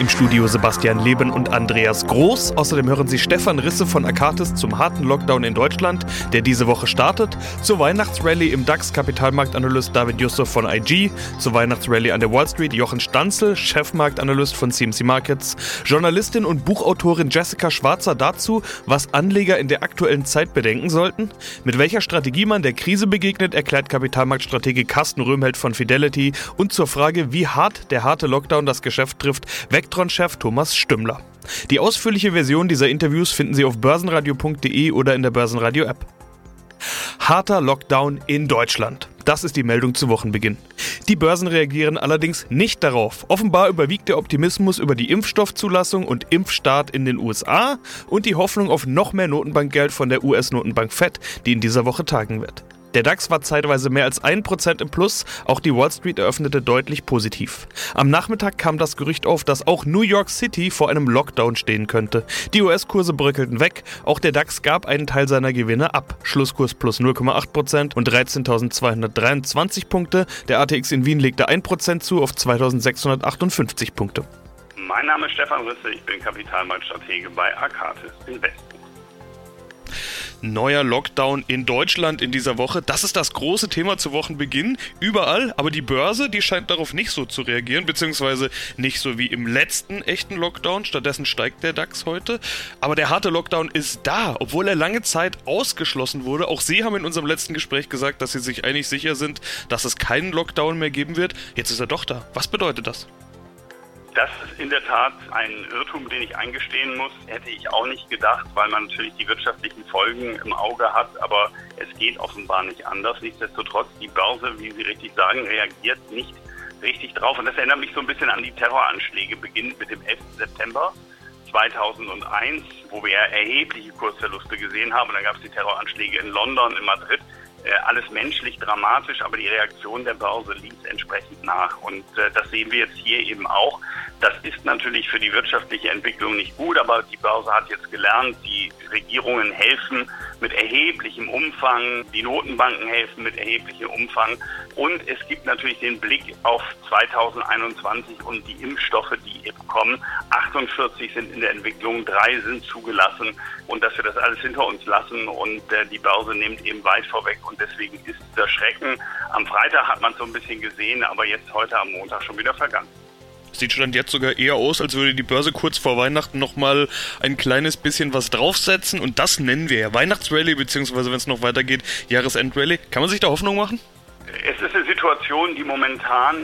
Im Studio Sebastian Leben und Andreas Groß. Außerdem hören Sie Stefan Risse von Akatis zum harten Lockdown in Deutschland, der diese Woche startet, zur Weihnachtsrallye im DAX Kapitalmarktanalyst David Yusuf von IG, zur Weihnachtsrallye an der Wall Street Jochen Stanzel, Chefmarktanalyst von CMC Markets, Journalistin und Buchautorin Jessica Schwarzer dazu, was Anleger in der aktuellen Zeit bedenken sollten, mit welcher Strategie man der Krise begegnet, erklärt Kapitalmarktstratege Carsten Röhmheld von Fidelity. Und zur Frage, wie hart der harte Lockdown das Geschäft trifft, Vectron-Chef Thomas Stümmler. Die ausführliche Version dieser Interviews finden Sie auf börsenradio.de oder in der Börsenradio-App. Harter Lockdown in Deutschland. Das ist die Meldung zu Wochenbeginn. Die Börsen reagieren allerdings nicht darauf. Offenbar überwiegt der Optimismus über die Impfstoffzulassung und Impfstart in den USA und die Hoffnung auf noch mehr Notenbankgeld von der US-Notenbank Fed, die in dieser Woche tagen wird. Der DAX war zeitweise mehr als 1% im Plus, auch die Wall Street eröffnete deutlich positiv. Am Nachmittag kam das Gerücht auf, dass auch New York City vor einem Lockdown stehen könnte. Die US-Kurse bröckelten weg, auch der DAX gab einen Teil seiner Gewinne ab. Schlusskurs plus 0,8% und 13.223 Punkte. Der ATX in Wien legte 1% zu auf 2.658 Punkte. Mein Name ist Stefan Risse, ich bin Kapitalmarktstratege bei Arcatis Invest. Neuer Lockdown in Deutschland in dieser Woche. Das ist das große Thema zu Wochenbeginn. Überall. Aber die Börse, die scheint darauf nicht so zu reagieren, beziehungsweise nicht so wie im letzten echten Lockdown. Stattdessen steigt der DAX heute. Aber der harte Lockdown ist da, obwohl er lange Zeit ausgeschlossen wurde. Auch Sie haben in unserem letzten Gespräch gesagt, dass Sie sich eigentlich sicher sind, dass es keinen Lockdown mehr geben wird. Jetzt ist er doch da. Was bedeutet das? Das ist in der Tat ein Irrtum, den ich eingestehen muss. Hätte ich auch nicht gedacht, weil man natürlich die wirtschaftlichen Folgen im Auge hat. Aber es geht offenbar nicht anders. Nichtsdestotrotz, die Börse, wie Sie richtig sagen, reagiert nicht richtig drauf. Und das erinnert mich so ein bisschen an die Terroranschläge, beginnend mit dem 11. September 2001, wo wir erhebliche Kursverluste gesehen haben. Und dann gab es die Terroranschläge in London, in Madrid. Äh, alles menschlich dramatisch, aber die Reaktion der Börse ließ entsprechend nach. Und äh, das sehen wir jetzt hier eben auch. Das ist natürlich für die wirtschaftliche Entwicklung nicht gut, aber die Börse hat jetzt gelernt, die Regierungen helfen mit erheblichem Umfang, die Notenbanken helfen mit erheblichem Umfang und es gibt natürlich den Blick auf 2021 und die Impfstoffe, die kommen. 48 sind in der Entwicklung, drei sind zugelassen und dass wir das alles hinter uns lassen und äh, die Börse nimmt eben weit vorweg und deswegen ist der Schrecken. Am Freitag hat man es so ein bisschen gesehen, aber jetzt heute am Montag schon wieder vergangen. Sieht schon jetzt sogar eher aus, als würde die Börse kurz vor Weihnachten nochmal ein kleines bisschen was draufsetzen. Und das nennen wir ja Weihnachtsrallye, beziehungsweise wenn es noch weitergeht, Jahresendrallye. Kann man sich da Hoffnung machen? Es ist eine Situation, die momentan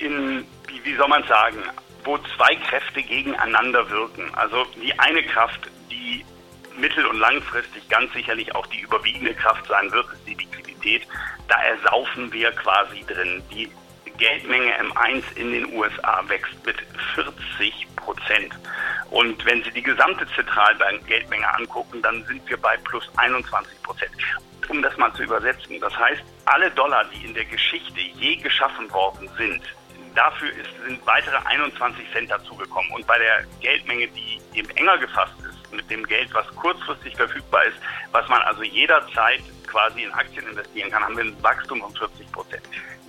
in, wie, wie soll man sagen, wo zwei Kräfte gegeneinander wirken. Also die eine Kraft, die mittel- und langfristig ganz sicherlich auch die überwiegende Kraft sein wird, ist die Liquidität. Da ersaufen wir quasi drin. Die Geldmenge M1 in den USA wächst mit 40 Prozent. Und wenn Sie die gesamte Zentralbank-Geldmenge angucken, dann sind wir bei plus 21 Prozent. Um das mal zu übersetzen, das heißt, alle Dollar, die in der Geschichte je geschaffen worden sind, dafür ist, sind weitere 21 Cent dazugekommen. Und bei der Geldmenge, die eben enger gefasst ist, mit dem Geld, was kurzfristig verfügbar ist, was man also jederzeit quasi in Aktien investieren kann, haben wir ein Wachstum von 40 Prozent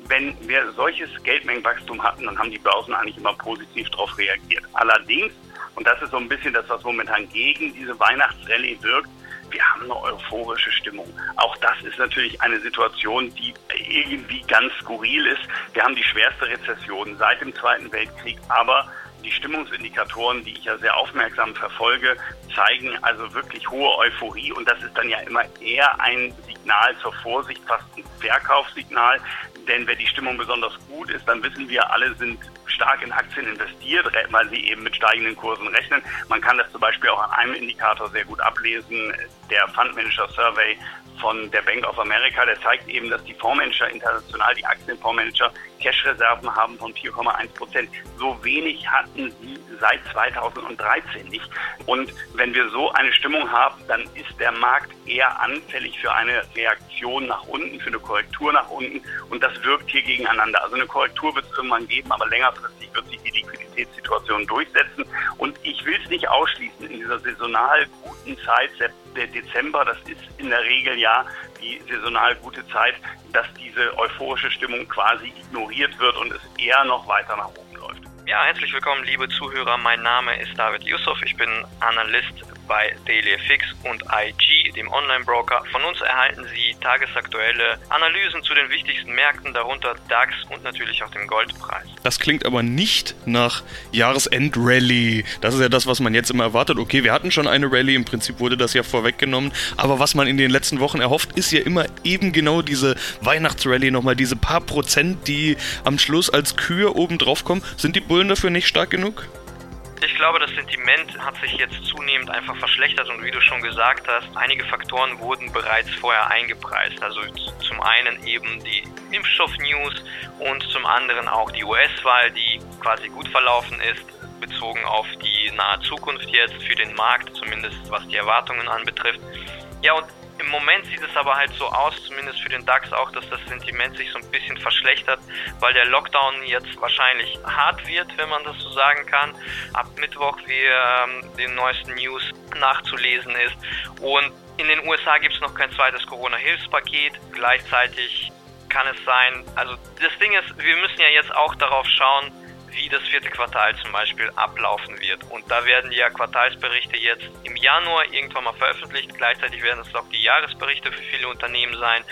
wenn wir solches Geldmengenwachstum hatten, dann haben die Börsen eigentlich immer positiv darauf reagiert. Allerdings, und das ist so ein bisschen das, was momentan gegen diese Weihnachtsrallye wirkt, wir haben eine euphorische Stimmung. Auch das ist natürlich eine Situation, die irgendwie ganz skurril ist. Wir haben die schwerste Rezession seit dem Zweiten Weltkrieg, aber die Stimmungsindikatoren, die ich ja sehr aufmerksam verfolge, zeigen also wirklich hohe Euphorie und das ist dann ja immer eher ein Signal zur Vorsicht, fast ein Verkaufssignal. Denn wenn die Stimmung besonders gut ist, dann wissen wir, alle sind stark in Aktien investiert, weil sie eben mit steigenden Kursen rechnen. Man kann das zum Beispiel auch an einem Indikator sehr gut ablesen. Der Fund Manager Survey von der Bank of America, der zeigt eben, dass die Fondsmanager international, die Aktienfondsmanager, Cash-Reserven haben von 4,1 Prozent. So wenig hatten sie seit 2013 nicht. Und wenn wir so eine Stimmung haben, dann ist der Markt eher anfällig für eine Reaktion nach unten, für eine Korrektur nach unten. Und das wirkt hier gegeneinander. Also eine Korrektur wird es irgendwann geben, aber längerfristig wird sich die Liquiditätssituation durchsetzen. Und ich will es nicht ausschließen in dieser saisonal guten Zeit, der Dezember, das ist in der Regel ja die saisonal gute Zeit, dass diese euphorische Stimmung quasi ignoriert wird und es eher noch weiter nach oben läuft. Ja, herzlich willkommen, liebe Zuhörer. Mein Name ist David Yusuf. Ich bin Analyst bei DailyFX und IG, dem Online-Broker. Von uns erhalten Sie tagesaktuelle Analysen zu den wichtigsten Märkten, darunter DAX und natürlich auch dem Goldpreis. Das klingt aber nicht nach Jahresend-Rally. Das ist ja das, was man jetzt immer erwartet. Okay, wir hatten schon eine Rally, im Prinzip wurde das ja vorweggenommen. Aber was man in den letzten Wochen erhofft, ist ja immer eben genau diese Weihnachtsrally nochmal, diese paar Prozent, die am Schluss als Kühe oben drauf kommen. Sind die Bullen dafür nicht stark genug? Ich glaube, das Sentiment hat sich jetzt zunehmend einfach verschlechtert und wie du schon gesagt hast, einige Faktoren wurden bereits vorher eingepreist. Also zum einen eben die Impfstoff-News und zum anderen auch die US-Wahl, die quasi gut verlaufen ist, bezogen auf die nahe Zukunft jetzt für den Markt, zumindest was die Erwartungen anbetrifft. Ja, und im Moment sieht es aber halt so aus, zumindest für den DAX auch, dass das Sentiment sich so ein bisschen verschlechtert, weil der Lockdown jetzt wahrscheinlich hart wird, wenn man das so sagen kann. Ab Mittwoch, wie ähm, den neuesten News nachzulesen ist. Und in den USA gibt es noch kein zweites Corona-Hilfspaket. Gleichzeitig kann es sein, also das Ding ist, wir müssen ja jetzt auch darauf schauen, wie das vierte Quartal zum Beispiel ablaufen wird. Und da werden ja Quartalsberichte jetzt im Januar irgendwann mal veröffentlicht. Gleichzeitig werden es auch die Jahresberichte für viele Unternehmen sein.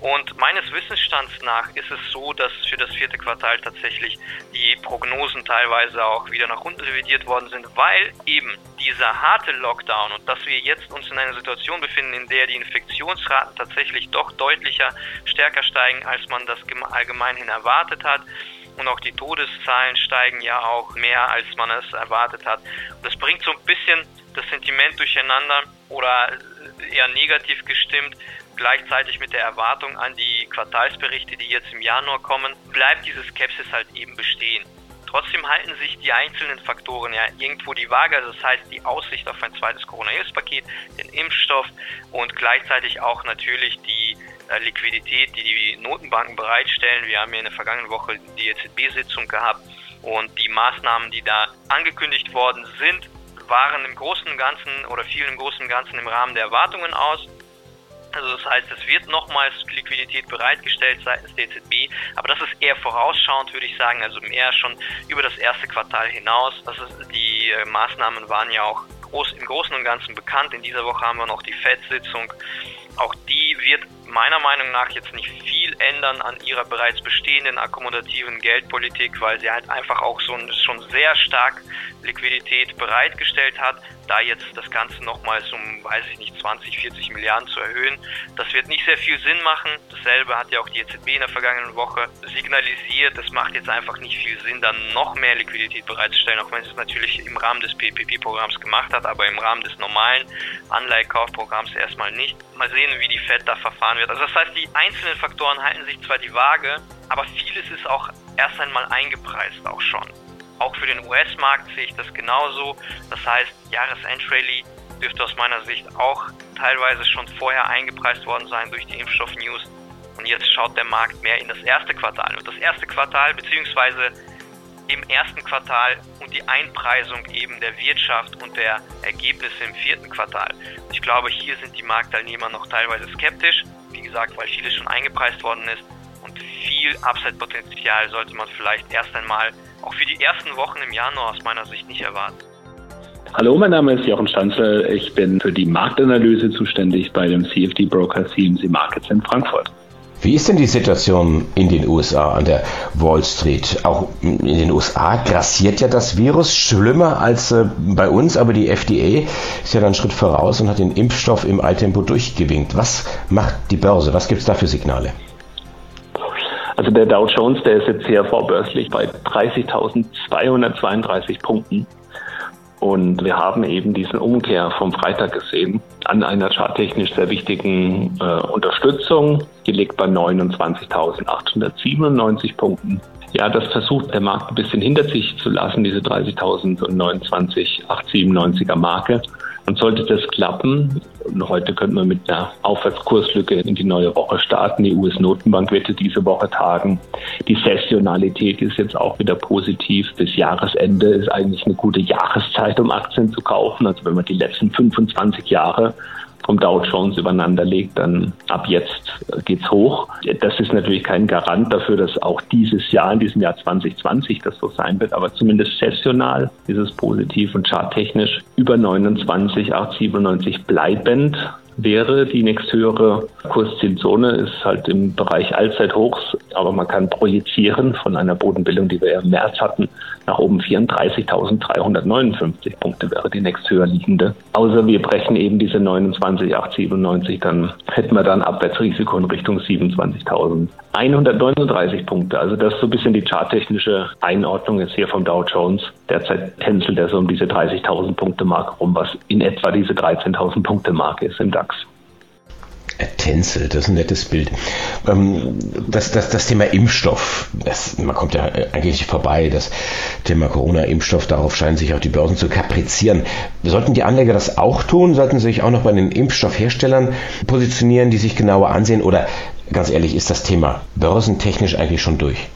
Und meines Wissensstands nach ist es so, dass für das vierte Quartal tatsächlich die Prognosen teilweise auch wieder nach unten revidiert worden sind, weil eben dieser harte Lockdown und dass wir jetzt uns in einer Situation befinden, in der die Infektionsraten tatsächlich doch deutlicher stärker steigen, als man das allgemein hin erwartet hat, und auch die Todeszahlen steigen ja auch mehr, als man es erwartet hat. Das bringt so ein bisschen das Sentiment durcheinander oder eher negativ gestimmt. Gleichzeitig mit der Erwartung an die Quartalsberichte, die jetzt im Januar kommen, bleibt diese Skepsis halt eben bestehen. Trotzdem halten sich die einzelnen Faktoren ja irgendwo die Waage, also das heißt die Aussicht auf ein zweites Corona-Hilfspaket, den Impfstoff und gleichzeitig auch natürlich die äh, Liquidität, die die Notenbanken bereitstellen. Wir haben ja in der vergangenen Woche die EZB-Sitzung gehabt und die Maßnahmen, die da angekündigt worden sind, waren im Großen und Ganzen oder fielen im Großen und Ganzen im Rahmen der Erwartungen aus. Also das heißt, es wird nochmals Liquidität bereitgestellt seitens der EZB, aber das ist eher vorausschauend, würde ich sagen, also eher schon über das erste Quartal hinaus. Das die äh, Maßnahmen waren ja auch groß, im Großen und Ganzen bekannt. In dieser Woche haben wir noch die FED-Sitzung. Auch die wird meiner Meinung nach jetzt nicht viel ändern an ihrer bereits bestehenden akkommodativen Geldpolitik, weil sie halt einfach auch so schon sehr stark Liquidität bereitgestellt hat. Da jetzt das Ganze nochmals um, weiß ich nicht, 20, 40 Milliarden zu erhöhen, das wird nicht sehr viel Sinn machen. Dasselbe hat ja auch die EZB in der vergangenen Woche signalisiert. Es macht jetzt einfach nicht viel Sinn, dann noch mehr Liquidität bereitzustellen, auch wenn es natürlich im Rahmen des PPP-Programms gemacht hat, aber im Rahmen des normalen Anleihekaufprogramms erstmal nicht. Mal sehen, wie die Fed da verfahren wird. Also das heißt, die einzelnen Faktoren halten sich zwar die Waage, aber vieles ist auch erst einmal eingepreist auch schon. Auch für den US-Markt sehe ich das genauso. Das heißt, Jahresendrallye dürfte aus meiner Sicht auch teilweise schon vorher eingepreist worden sein durch die Impfstoff-News. Und jetzt schaut der Markt mehr in das erste Quartal. Und das erste Quartal, beziehungsweise im ersten Quartal und die Einpreisung eben der Wirtschaft und der Ergebnisse im vierten Quartal. Ich glaube, hier sind die Marktteilnehmer noch teilweise skeptisch. Wie gesagt, weil vieles schon eingepreist worden ist. Viel Upside-Potenzial sollte man vielleicht erst einmal auch für die ersten Wochen im Januar aus meiner Sicht nicht erwarten. Hallo, mein Name ist Jochen Stanzel. Ich bin für die Marktanalyse zuständig bei dem CFD-Broker CMC Markets in Frankfurt. Wie ist denn die Situation in den USA an der Wall Street? Auch in den USA grassiert ja das Virus schlimmer als äh, bei uns, aber die FDA ist ja dann einen Schritt voraus und hat den Impfstoff im Eiltempo durchgewinkt. Was macht die Börse? Was gibt es da für Signale? Also der Dow Jones, der ist jetzt sehr vorbörslich bei 30.232 Punkten. Und wir haben eben diesen Umkehr vom Freitag gesehen an einer charttechnisch sehr wichtigen äh, Unterstützung. Die liegt bei 29.897 Punkten. Ja, das versucht der Markt ein bisschen hinter sich zu lassen, diese 30.029,897er Marke. Und sollte das klappen, und heute könnte man mit einer Aufwärtskurslücke in die neue Woche starten. Die US-Notenbank wird diese Woche tagen. Die Sessionalität ist jetzt auch wieder positiv. Bis Jahresende ist eigentlich eine gute Jahreszeit, um Aktien zu kaufen. Also wenn man die letzten 25 Jahre vom Dow Jones übereinander legt, dann ab jetzt geht's hoch. Das ist natürlich kein Garant dafür, dass auch dieses Jahr, in diesem Jahr 2020, das so sein wird, aber zumindest sessional ist es positiv und charttechnisch über 29, 897 bleibend wäre. Die nächsthöhere Kurszielzone ist halt im Bereich Allzeithochs, aber man kann projizieren von einer Bodenbildung, die wir ja im März hatten, nach oben 34.359 Punkte wäre die nächsthöher liegende. Außer wir brechen eben diese 29.897, dann hätten wir dann Abwärtsrisiko in Richtung 27.139 Punkte. Also das ist so ein bisschen die charttechnische Einordnung jetzt hier vom Dow Jones. Derzeit tänzelt er so um diese 30.000 Punkte Marke rum, was in etwa diese 13.000 Punkte Marke ist im DAX. Er tänzelt, das ist ein nettes Bild. Ähm, das, das, das Thema Impfstoff, das, man kommt ja eigentlich nicht vorbei. Das Thema Corona-Impfstoff, darauf scheinen sich auch die Börsen zu kaprizieren. Sollten die Anleger das auch tun? Sollten sie sich auch noch bei den Impfstoffherstellern positionieren, die sich genauer ansehen? Oder ganz ehrlich, ist das Thema börsentechnisch eigentlich schon durch?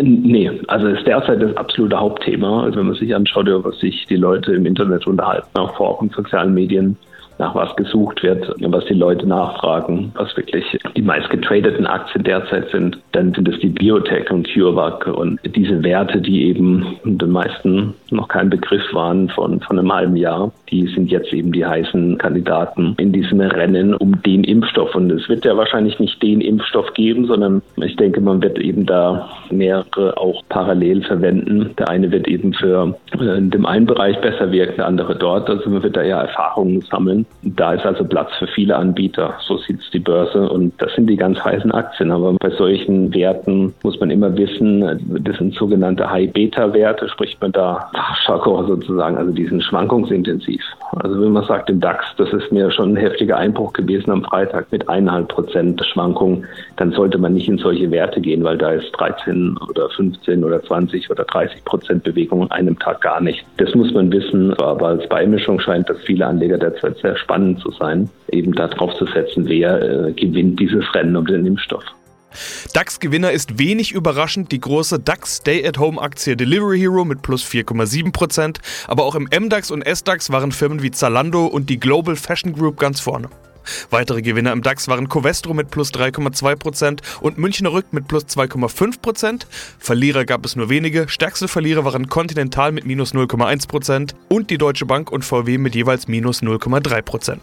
Nee, also ist derzeit das absolute Hauptthema. Also wenn man sich anschaut, was sich die Leute im Internet unterhalten, auch vor und sozialen Medien, nach was gesucht wird, was die Leute nachfragen, was wirklich die meist getradeten Aktien derzeit sind, dann sind es die Biotech und CureVac und diese Werte, die eben den meisten noch kein Begriff waren von, von einem halben Jahr, die sind jetzt eben die heißen Kandidaten in diesem Rennen um den Impfstoff. Und es wird ja wahrscheinlich nicht den Impfstoff geben, sondern ich denke, man wird eben da mehrere auch parallel verwenden. Der eine wird eben für äh, in dem einen Bereich besser wirken, der andere dort. Also man wird da ja Erfahrungen sammeln. Da ist also Platz für viele Anbieter. So sieht es die Börse. Und das sind die ganz heißen Aktien. Aber bei solchen Werten muss man immer wissen, das sind sogenannte High-Beta-Werte, spricht man da Jargon sozusagen, also die sind schwankungsintensiv. Also wenn man sagt im DAX, das ist mir schon ein heftiger Einbruch gewesen am Freitag mit eineinhalb Prozent Schwankung, dann sollte man nicht in solche Werte gehen, weil da ist 13 oder 15 oder 20 oder 30 Prozent Bewegung an einem Tag gar nicht. Das muss man wissen, aber als Beimischung scheint das viele Anleger derzeit sehr spannend zu sein, eben darauf zu setzen, wer äh, gewinnt dieses Rennen um den Impfstoff. DAX-Gewinner ist wenig überraschend die große DAX Stay-at-Home-Aktie Delivery Hero mit plus 4,7%, aber auch im MDAX und SDAX waren Firmen wie Zalando und die Global Fashion Group ganz vorne. Weitere Gewinner im DAX waren Covestro mit plus 3,2% und Münchner Rück mit plus 2,5%. Verlierer gab es nur wenige. Stärkste Verlierer waren Continental mit minus 0,1% und die Deutsche Bank und VW mit jeweils minus 0,3%.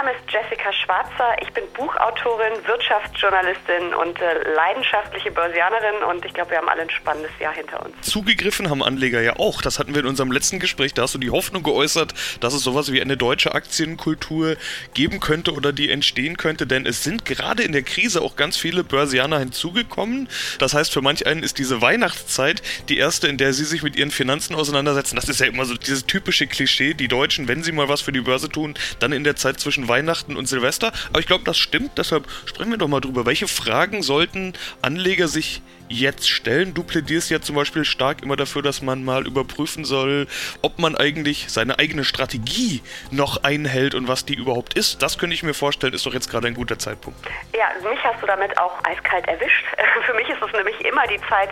Mein Name ist Jessica Schwarzer. Ich bin Buchautorin, Wirtschaftsjournalistin und äh, leidenschaftliche Börsianerin und ich glaube, wir haben alle ein spannendes Jahr hinter uns. Zugegriffen haben Anleger ja auch. Das hatten wir in unserem letzten Gespräch. Da hast du die Hoffnung geäußert, dass es sowas wie eine deutsche Aktienkultur geben könnte oder die entstehen könnte, denn es sind gerade in der Krise auch ganz viele Börsianer hinzugekommen. Das heißt, für manch einen ist diese Weihnachtszeit die erste, in der sie sich mit ihren Finanzen auseinandersetzen. Das ist ja immer so dieses typische Klischee, die Deutschen, wenn sie mal was für die Börse tun, dann in der Zeit zwischen Weihnachten und Silvester. Aber ich glaube, das stimmt. Deshalb sprechen wir doch mal drüber. Welche Fragen sollten Anleger sich jetzt stellen? Du plädierst ja zum Beispiel stark immer dafür, dass man mal überprüfen soll, ob man eigentlich seine eigene Strategie noch einhält und was die überhaupt ist. Das könnte ich mir vorstellen, ist doch jetzt gerade ein guter Zeitpunkt. Ja, mich hast du damit auch eiskalt erwischt. Für mich ist es nämlich immer die Zeit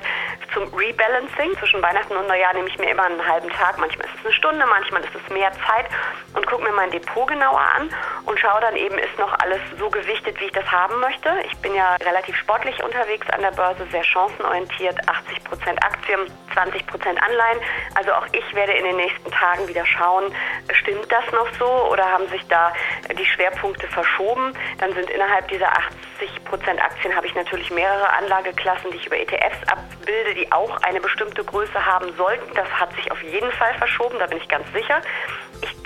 zum Rebalancing. Zwischen Weihnachten und Neujahr nehme ich mir immer einen halben Tag. Manchmal ist es eine Stunde, manchmal ist es mehr Zeit und gucke mir mein Depot genauer an und schaue dann eben, ist noch alles so gewichtet, wie ich das haben möchte. Ich bin ja relativ sportlich unterwegs an der Börse, sehr chancenorientiert, 80 Prozent Aktien, 20 Prozent Anleihen. Also auch ich werde in den nächsten Tagen wieder schauen, stimmt das noch so oder haben sich da die Schwerpunkte verschoben? Dann sind innerhalb dieser 80 Prozent Aktien habe ich natürlich mehrere Anlageklassen, die ich über ETFs abbilde, die auch eine bestimmte Größe haben sollten. Das hat sich auf jeden Fall verschoben, da bin ich ganz sicher.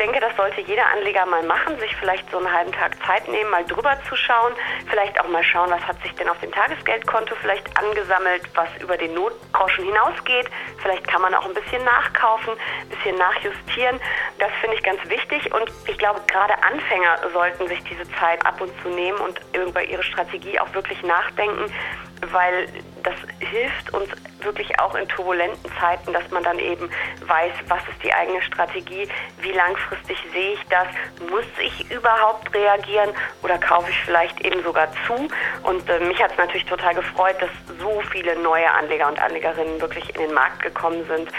Ich denke, das sollte jeder Anleger mal machen, sich vielleicht so einen halben Tag Zeit nehmen, mal drüber zu schauen, vielleicht auch mal schauen, was hat sich denn auf dem Tagesgeldkonto vielleicht angesammelt, was über den Notgroschen hinausgeht. Vielleicht kann man auch ein bisschen nachkaufen, ein bisschen nachjustieren. Das finde ich ganz wichtig und ich glaube, gerade Anfänger sollten sich diese Zeit ab und zu nehmen und über ihre Strategie auch wirklich nachdenken, weil das hilft uns wirklich auch in turbulenten Zeiten, dass man dann eben weiß, was ist die eigene Strategie, wie langfristig sehe ich das, muss ich überhaupt reagieren oder kaufe ich vielleicht eben sogar zu. Und äh, mich hat es natürlich total gefreut, dass so viele neue Anleger und Anlegerinnen wirklich in den Markt gekommen sind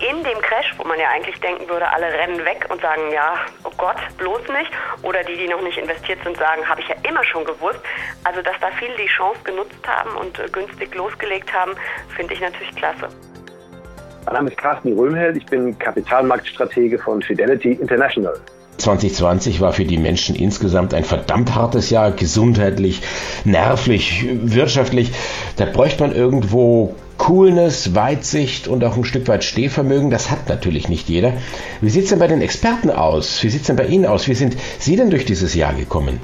in dem Crash, wo man ja eigentlich denken würde, alle rennen weg und sagen, ja, oh Gott, bloß nicht. Oder die, die noch nicht investiert sind, sagen, habe ich ja immer schon gewusst. Also, dass da viele die Chance genutzt haben und äh, günstig losgelegt haben, finde ich natürlich klasse. Mein Name ist Carsten Röhmheld, ich bin Kapitalmarktstratege von Fidelity International. 2020 war für die Menschen insgesamt ein verdammt hartes Jahr, gesundheitlich, nervlich, wirtschaftlich. Da bräuchte man irgendwo Coolness, Weitsicht und auch ein Stück weit Stehvermögen. Das hat natürlich nicht jeder. Wie sieht es denn bei den Experten aus? Wie sieht es denn bei Ihnen aus? Wie sind Sie denn durch dieses Jahr gekommen?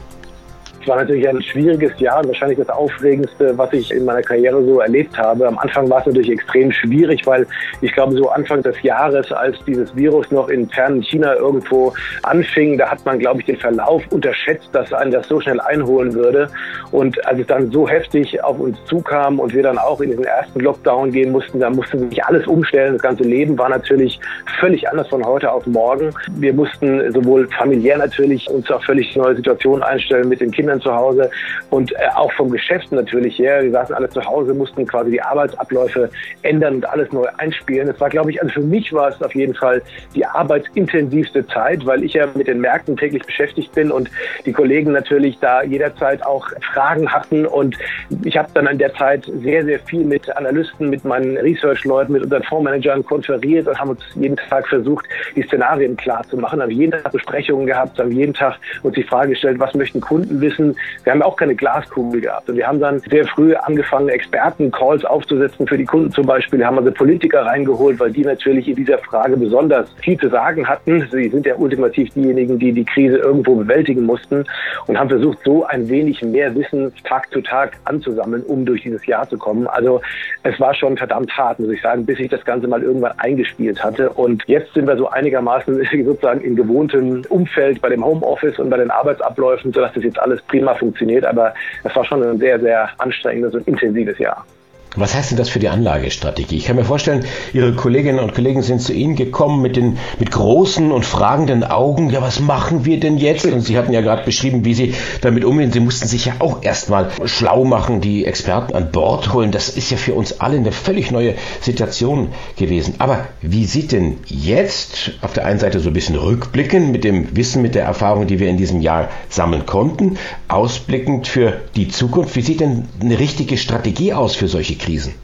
War natürlich ein schwieriges Jahr und wahrscheinlich das Aufregendste, was ich in meiner Karriere so erlebt habe. Am Anfang war es natürlich extrem schwierig, weil ich glaube, so Anfang des Jahres, als dieses Virus noch in fernen China irgendwo anfing, da hat man, glaube ich, den Verlauf unterschätzt, dass einen das so schnell einholen würde. Und als es dann so heftig auf uns zukam und wir dann auch in diesen ersten Lockdown gehen mussten, da musste sich alles umstellen. Das ganze Leben war natürlich völlig anders von heute auf morgen. Wir mussten sowohl familiär natürlich uns auf völlig neue Situationen einstellen mit den Kindern Kindern zu Hause und äh, auch vom Geschäft natürlich her. Wir saßen alle zu Hause, mussten quasi die Arbeitsabläufe ändern und alles neu einspielen. Es war, glaube ich, also für mich war es auf jeden Fall die arbeitsintensivste Zeit, weil ich ja mit den Märkten täglich beschäftigt bin und die Kollegen natürlich da jederzeit auch Fragen hatten. Und ich habe dann in der Zeit sehr, sehr viel mit Analysten, mit meinen Research-Leuten, mit unseren Fondsmanagern konferiert und haben uns jeden Tag versucht, die Szenarien klar zu machen, haben jeden Tag Besprechungen gehabt, haben jeden Tag uns die Frage gestellt, was möchten Kunden wissen, müssen. Wir haben auch keine Glaskugel gehabt. Und wir haben dann sehr früh angefangen, Experten-Calls aufzusetzen für die Kunden zum Beispiel. Wir haben also Politiker reingeholt, weil die natürlich in dieser Frage besonders viel zu sagen hatten. Sie sind ja ultimativ diejenigen, die die Krise irgendwo bewältigen mussten und haben versucht, so ein wenig mehr Wissen Tag zu Tag anzusammeln, um durch dieses Jahr zu kommen. Also es war schon verdammt hart, muss ich sagen, bis ich das Ganze mal irgendwann eingespielt hatte. Und jetzt sind wir so einigermaßen sozusagen in gewohntem Umfeld bei dem Homeoffice und bei den Arbeitsabläufen, sodass das jetzt alles prima funktioniert, aber es war schon ein sehr, sehr anstrengendes und intensives Jahr. Was heißt denn das für die Anlagestrategie? Ich kann mir vorstellen, Ihre Kolleginnen und Kollegen sind zu Ihnen gekommen mit den mit großen und fragenden Augen. Ja, was machen wir denn jetzt? Und Sie hatten ja gerade beschrieben, wie Sie damit umgehen. Sie mussten sich ja auch erstmal schlau machen, die Experten an Bord holen. Das ist ja für uns alle eine völlig neue Situation gewesen. Aber wie sieht denn jetzt auf der einen Seite so ein bisschen rückblickend mit dem Wissen, mit der Erfahrung, die wir in diesem Jahr sammeln konnten, ausblickend für die Zukunft, wie sieht denn eine richtige Strategie aus für solche Krisen?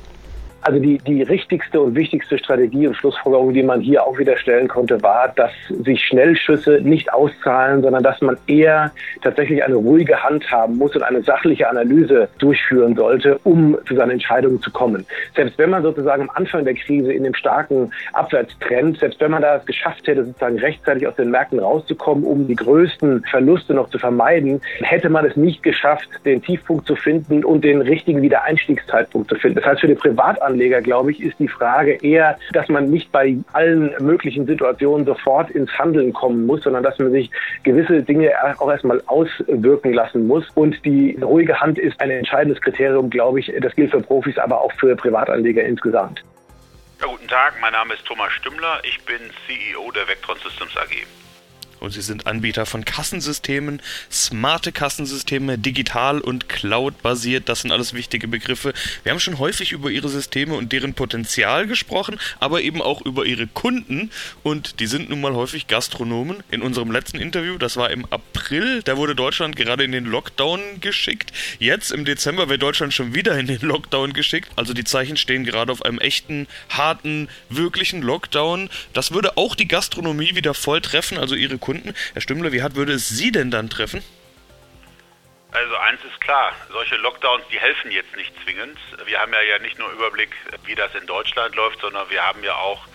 Also die, die richtigste und wichtigste Strategie und Schlussfolgerung, die man hier auch wieder stellen konnte, war, dass sich Schnellschüsse nicht auszahlen, sondern dass man eher tatsächlich eine ruhige Hand haben muss und eine sachliche Analyse durchführen sollte, um zu seinen Entscheidungen zu kommen. Selbst wenn man sozusagen am Anfang der Krise in dem starken Abwärtstrend, selbst wenn man da es geschafft hätte, sozusagen rechtzeitig aus den Märkten rauszukommen, um die größten Verluste noch zu vermeiden, hätte man es nicht geschafft, den Tiefpunkt zu finden und den richtigen Wiedereinstiegszeitpunkt zu finden. Das heißt, für die Privatanleger Anleger, glaube ich, ist die Frage eher, dass man nicht bei allen möglichen Situationen sofort ins Handeln kommen muss, sondern dass man sich gewisse Dinge auch erstmal auswirken lassen muss. Und die ruhige Hand ist ein entscheidendes Kriterium, glaube ich. Das gilt für Profis, aber auch für Privatanleger insgesamt. Ja, guten Tag, mein Name ist Thomas Stümmler. Ich bin CEO der Vectron Systems AG und sie sind Anbieter von Kassensystemen, smarte Kassensysteme, digital und cloud-basiert. Das sind alles wichtige Begriffe. Wir haben schon häufig über ihre Systeme und deren Potenzial gesprochen, aber eben auch über ihre Kunden und die sind nun mal häufig Gastronomen. In unserem letzten Interview, das war im April, da wurde Deutschland gerade in den Lockdown geschickt. Jetzt im Dezember wird Deutschland schon wieder in den Lockdown geschickt. Also die Zeichen stehen gerade auf einem echten, harten, wirklichen Lockdown. Das würde auch die Gastronomie wieder voll treffen, also ihre Kunden Kunden. Herr Stümmler, wie hart würde es Sie denn dann treffen? Also eins ist klar, solche Lockdowns, die helfen jetzt nicht zwingend. Wir haben ja, ja nicht nur Überblick, wie das in Deutschland läuft, sondern wir haben ja auch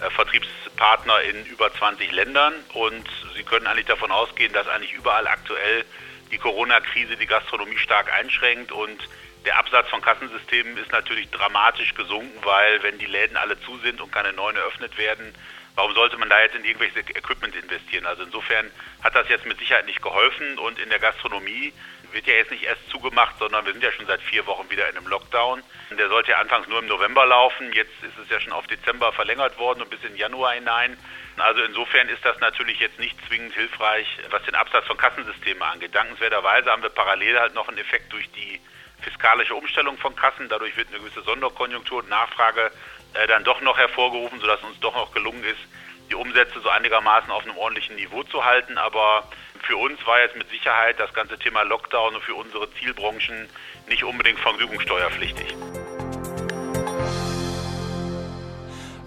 äh, Vertriebspartner Partner in über 20 Ländern und Sie können eigentlich davon ausgehen, dass eigentlich überall aktuell die Corona-Krise die Gastronomie stark einschränkt und der Absatz von Kassensystemen ist natürlich dramatisch gesunken, weil wenn die Läden alle zu sind und keine neuen eröffnet werden, warum sollte man da jetzt in irgendwelches Equipment investieren? Also insofern hat das jetzt mit Sicherheit nicht geholfen und in der Gastronomie wird ja jetzt nicht erst zugemacht, sondern wir sind ja schon seit vier Wochen wieder in einem Lockdown. Der sollte ja anfangs nur im November laufen, jetzt ist es ja schon auf Dezember verlängert worden und bis in Januar hinein. Also insofern ist das natürlich jetzt nicht zwingend hilfreich, was den Absatz von Kassensystemen angeht. Dankenswerterweise haben wir parallel halt noch einen Effekt durch die fiskalische Umstellung von Kassen. Dadurch wird eine gewisse Sonderkonjunktur und Nachfrage äh, dann doch noch hervorgerufen, sodass uns doch noch gelungen ist, die Umsätze so einigermaßen auf einem ordentlichen Niveau zu halten. Aber für uns war jetzt mit Sicherheit das ganze Thema Lockdown und für unsere Zielbranchen nicht unbedingt vergnügungssteuerpflichtig.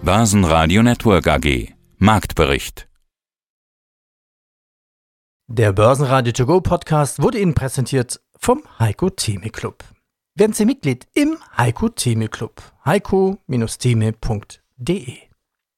Börsenradio Network AG Marktbericht Der Börsenradio To Go Podcast wurde Ihnen präsentiert vom Heiko Theme Club. Werden Sie Mitglied im Heiko Theme Club. heiko-theme.de